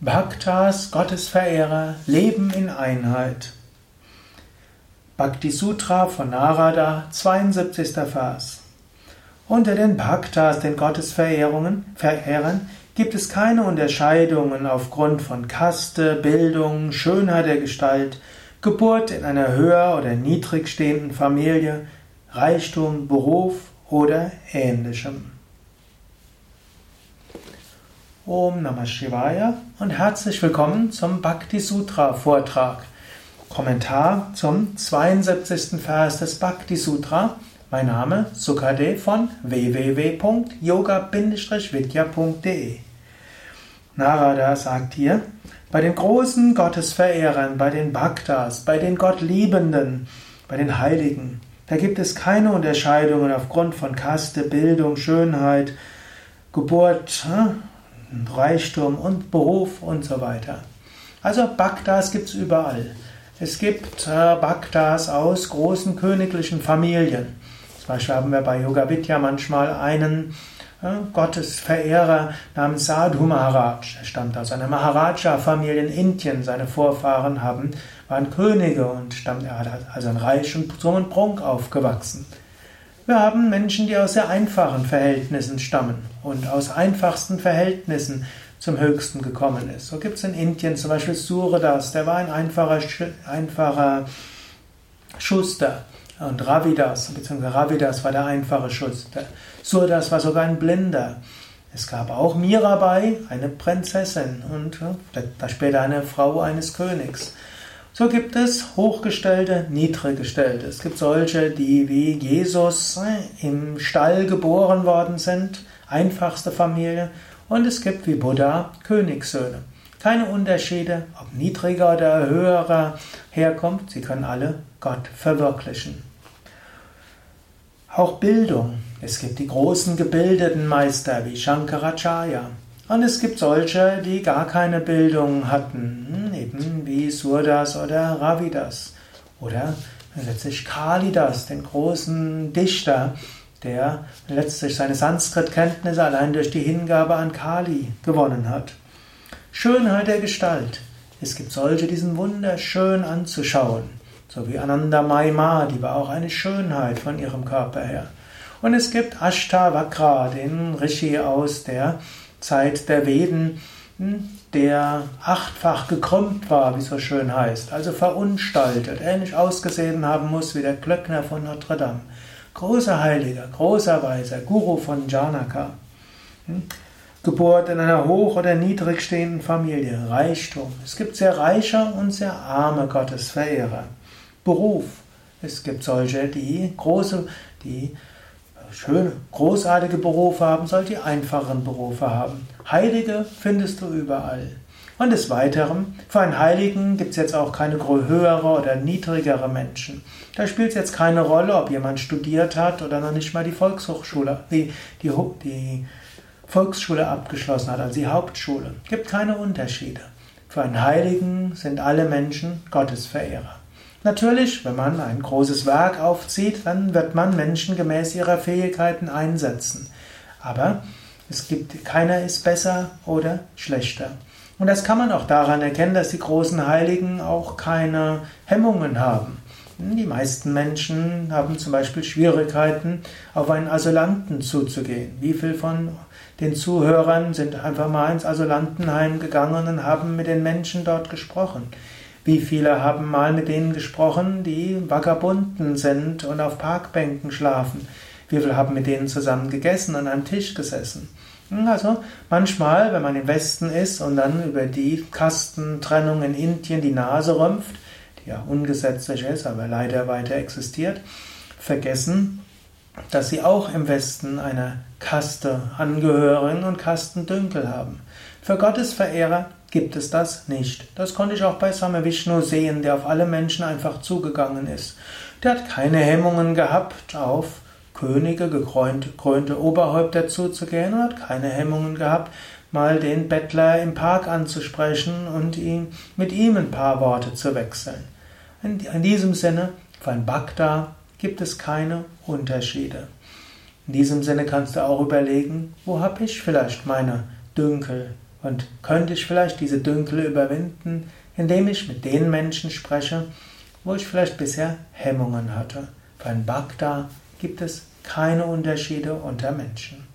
Bhaktas, Gottesverehrer, leben in Einheit. Bhakti Sutra von Narada, 72. Vers. Unter den Bhaktas, den Gottesverehrungen, Verehrern, gibt es keine Unterscheidungen aufgrund von Kaste, Bildung, Schönheit der Gestalt, Geburt in einer höher oder niedrig stehenden Familie, Reichtum, Beruf oder ähnlichem. Om Namah Shivaya und herzlich willkommen zum Bhakti Sutra Vortrag. Kommentar zum 72. Vers des Bhakti Sutra. Mein Name Sukade von www.yoga-vidya.de. Narada sagt hier, bei den großen Gottesverehrern, bei den Bhaktas, bei den Gottliebenden, bei den Heiligen, da gibt es keine Unterscheidungen aufgrund von Kaste, Bildung, Schönheit, Geburt, hm, Reichtum und Beruf und so weiter. Also Bhaktas gibt es überall. Es gibt äh, Bhaktas aus großen königlichen Familien. Zum Beispiel haben wir bei Yoga Vidya manchmal einen äh, Gottesverehrer namens Sadhu Maharaj. Er stammt aus einer Maharaja-Familie in Indien. Seine Vorfahren haben, waren Könige und stammt, er hat also in Reich und und Prunk aufgewachsen. Wir haben Menschen, die aus sehr einfachen Verhältnissen stammen und aus einfachsten Verhältnissen zum Höchsten gekommen ist. So gibt es in Indien zum Beispiel Surdas, der war ein einfacher, einfacher Schuster. Und Ravidas, beziehungsweise Ravidas war der einfache Schuster. Surdas war sogar ein Blinder. Es gab auch Mirabai, eine Prinzessin und da später eine Frau eines Königs. So gibt es hochgestellte, niedriggestellte. Es gibt solche, die wie Jesus äh, im Stall geboren worden sind, einfachste Familie, und es gibt wie Buddha Königssöhne. Keine Unterschiede, ob niedriger oder höherer herkommt, sie können alle Gott verwirklichen. Auch Bildung. Es gibt die großen gebildeten Meister wie Shankaracharya. Und es gibt solche, die gar keine Bildung hatten, Surdas oder Ravidas. Oder letztlich Kalidas, den großen Dichter, der letztlich seine Sanskrit-Kenntnisse allein durch die Hingabe an Kali gewonnen hat. Schönheit der Gestalt. Es gibt solche, die sind wunderschön anzuschauen. So wie Ananda Maima, die war auch eine Schönheit von ihrem Körper her. Und es gibt Ashtavakra, den Rishi aus der Zeit der Veden, der achtfach gekrümmt war, wie es so schön heißt, also verunstaltet, ähnlich ausgesehen haben muss wie der Glöckner von Notre Dame. Großer Heiliger, großer Weiser, Guru von Janaka. Hm, Geburt in einer hoch- oder niedrig stehenden Familie, Reichtum. Es gibt sehr reiche und sehr arme Gottesverehrer. Beruf. Es gibt solche, die große, die schöne, großartige Berufe haben, soll die einfachen Berufe haben. Heilige findest du überall. Und des Weiteren, für einen Heiligen gibt es jetzt auch keine höhere oder niedrigere Menschen. Da spielt es jetzt keine Rolle, ob jemand studiert hat oder noch nicht mal die Volkshochschule, die, die, die Volksschule abgeschlossen hat, also die Hauptschule. Es gibt keine Unterschiede. Für einen Heiligen sind alle Menschen Gottesverehrer. Natürlich, wenn man ein großes Werk aufzieht, dann wird man Menschen gemäß ihrer Fähigkeiten einsetzen. Aber es gibt, keiner ist besser oder schlechter. Und das kann man auch daran erkennen, dass die großen Heiligen auch keine Hemmungen haben. Die meisten Menschen haben zum Beispiel Schwierigkeiten, auf einen Asylanten zuzugehen. Wie viel von den Zuhörern sind einfach mal ins Asylantenheim gegangen und haben mit den Menschen dort gesprochen? Wie viele haben mal mit denen gesprochen, die Vagabunden sind und auf Parkbänken schlafen? Wie viele haben mit denen zusammen gegessen und einem Tisch gesessen? Hm, also manchmal, wenn man im Westen ist und dann über die Kastentrennung in Indien die Nase rümpft, die ja ungesetzlich ist, aber leider weiter existiert, vergessen, dass sie auch im Westen einer Kaste angehören und Kastendünkel haben. Für Gottesverehrer gibt es das nicht. Das konnte ich auch bei Same Vishnu sehen, der auf alle Menschen einfach zugegangen ist. Der hat keine Hemmungen gehabt, auf Könige, gekrönte Oberhäupter zuzugehen und hat keine Hemmungen gehabt, mal den Bettler im Park anzusprechen und ihn, mit ihm ein paar Worte zu wechseln. In, in diesem Sinne, ein Bhakta gibt es keine Unterschiede. In diesem Sinne kannst du auch überlegen, wo habe ich vielleicht meine Dünkel, Und könnte ich vielleicht diese Dünkel überwinden, indem ich mit den Menschen spreche, wo ich vielleicht bisher Hemmungen hatte. Ein Bhakta gibt es keine Unterschiede unter Menschen.